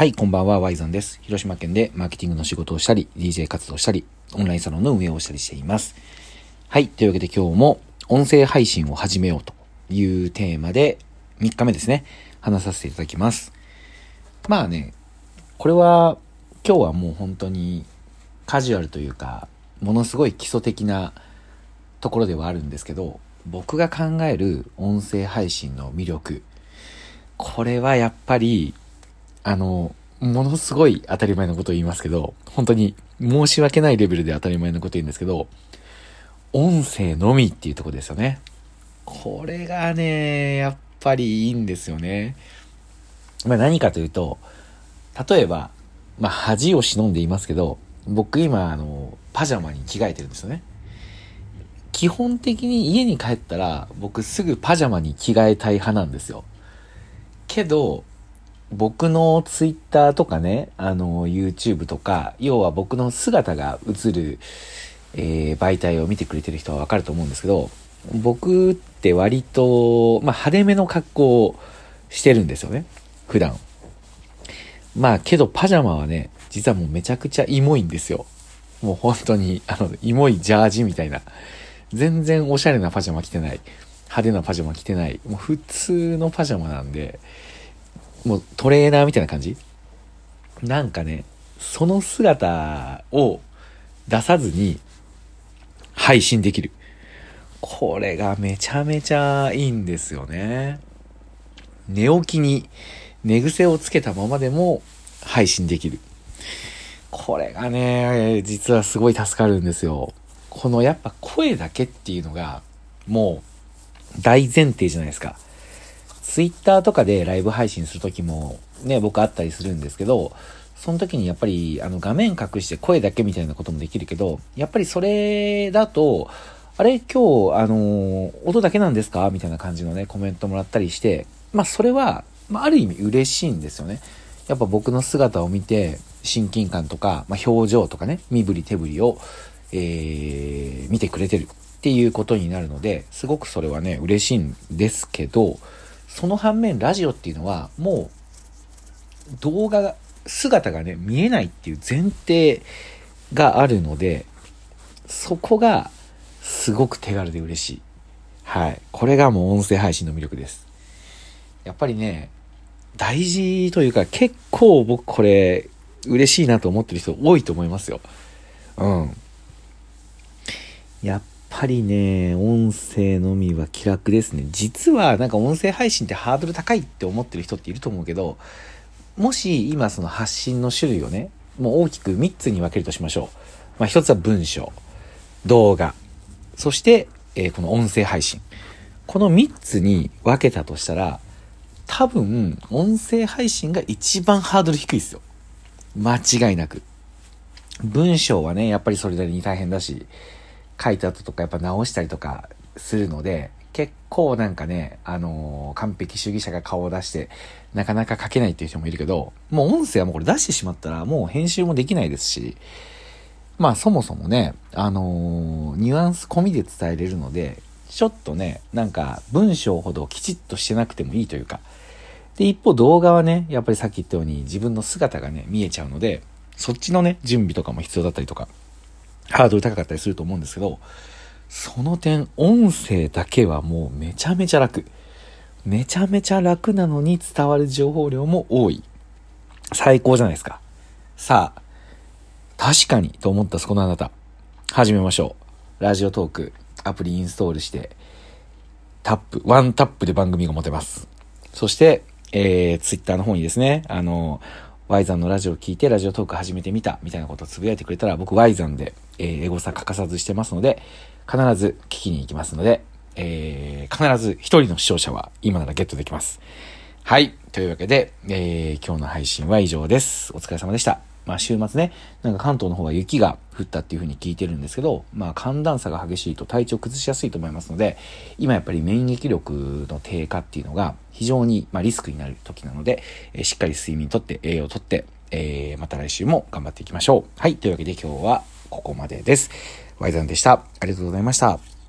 はい、こんばんは、ワイザンです。広島県でマーケティングの仕事をしたり、DJ 活動したり、オンラインサロンの運営をしたりしています。はい、というわけで今日も音声配信を始めようというテーマで、3日目ですね、話させていただきます。まあね、これは、今日はもう本当にカジュアルというか、ものすごい基礎的なところではあるんですけど、僕が考える音声配信の魅力、これはやっぱりあの、ものすごい当たり前のことを言いますけど、本当に申し訳ないレベルで当たり前のこと言うんですけど、音声のみっていうとこですよね。これがね、やっぱりいいんですよね。まあ何かというと、例えば、まあ恥を忍んでいますけど、僕今あの、パジャマに着替えてるんですよね。基本的に家に帰ったら僕すぐパジャマに着替えたい派なんですよ。けど、僕のツイッターとかね、あの、YouTube とか、要は僕の姿が映る、えー、媒体を見てくれてる人はわかると思うんですけど、僕って割と、まあ、派手めの格好をしてるんですよね。普段。まあ、けどパジャマはね、実はもうめちゃくちゃイモいんですよ。もう本当に、あの、イモいジャージみたいな。全然おしゃれなパジャマ着てない。派手なパジャマ着てない。もう普通のパジャマなんで、もうトレーナーみたいな感じ？なんかね、その姿を出さずに配信できる。これがめちゃめちゃいいんですよね。寝起きに寝癖をつけたままでも配信できる。これがね、実はすごい助かるんですよ。このやっぱ声だけっていうのがもう大前提じゃないですか。ツイッターとかでライブ配信するときもね、僕あったりするんですけど、その時にやっぱりあの画面隠して声だけみたいなこともできるけど、やっぱりそれだと、あれ今日あの音だけなんですか？みたいな感じのね、コメントもらったりして、まあそれは、まあある意味嬉しいんですよね。やっぱ僕の姿を見て、親近感とか、まあ、表情とかね、身振り手振りを、えー、見てくれてるっていうことになるので、すごくそれはね、嬉しいんですけど、その反面ラジオっていうのはもう動画が姿がね見えないっていう前提があるのでそこがすごく手軽で嬉しい。はい。これがもう音声配信の魅力です。やっぱりね大事というか結構僕これ嬉しいなと思ってる人多いと思いますよ。うん。やっぱりね、音声のみは気楽ですね。実はなんか音声配信ってハードル高いって思ってる人っていると思うけど、もし今その発信の種類をね、もう大きく3つに分けるとしましょう。まあ1つは文章、動画、そして、えー、この音声配信。この3つに分けたとしたら、多分音声配信が一番ハードル低いですよ。間違いなく。文章はね、やっぱりそれなりに大変だし、書いた後とかやっぱ直したりとかするので、結構なんかね、あのー、完璧主義者が顔を出して、なかなか書けないっていう人もいるけど、もう音声はもうこれ出してしまったら、もう編集もできないですし、まあそもそもね、あのー、ニュアンス込みで伝えれるので、ちょっとね、なんか文章ほどきちっとしてなくてもいいというか、で、一方動画はね、やっぱりさっき言ったように自分の姿がね、見えちゃうので、そっちのね、準備とかも必要だったりとかハードル高かったりすると思うんですけど、その点、音声だけはもうめちゃめちゃ楽。めちゃめちゃ楽なのに伝わる情報量も多い。最高じゃないですか。さあ、確かにと思ったそこのあなた、始めましょう。ラジオトーク、アプリインストールして、タップ、ワンタップで番組が持てます。そして、えー、ツイッターの方にですね、あの、ワイザンのラジオを聞いてラジオトーク始めてみたみたいなことをつぶやいてくれたら僕ワイザンで、えー、エゴサ欠かさずしてますので、必ず聞きに行きますので、えー、必ず一人の視聴者は今ならゲットできます。はい。というわけで、えー、今日の配信は以上です。お疲れ様でした。まあ週末ね、なんか関東の方は雪が降ったっていう風に聞いてるんですけど、まあ寒暖差が激しいと体調崩しやすいと思いますので、今やっぱり免疫力の低下っていうのが非常に、まあ、リスクになる時なので、え、しっかり睡眠とって栄養とって、えー、また来週も頑張っていきましょう。はい。というわけで今日はここまでです。ワイザンでした。ありがとうございました。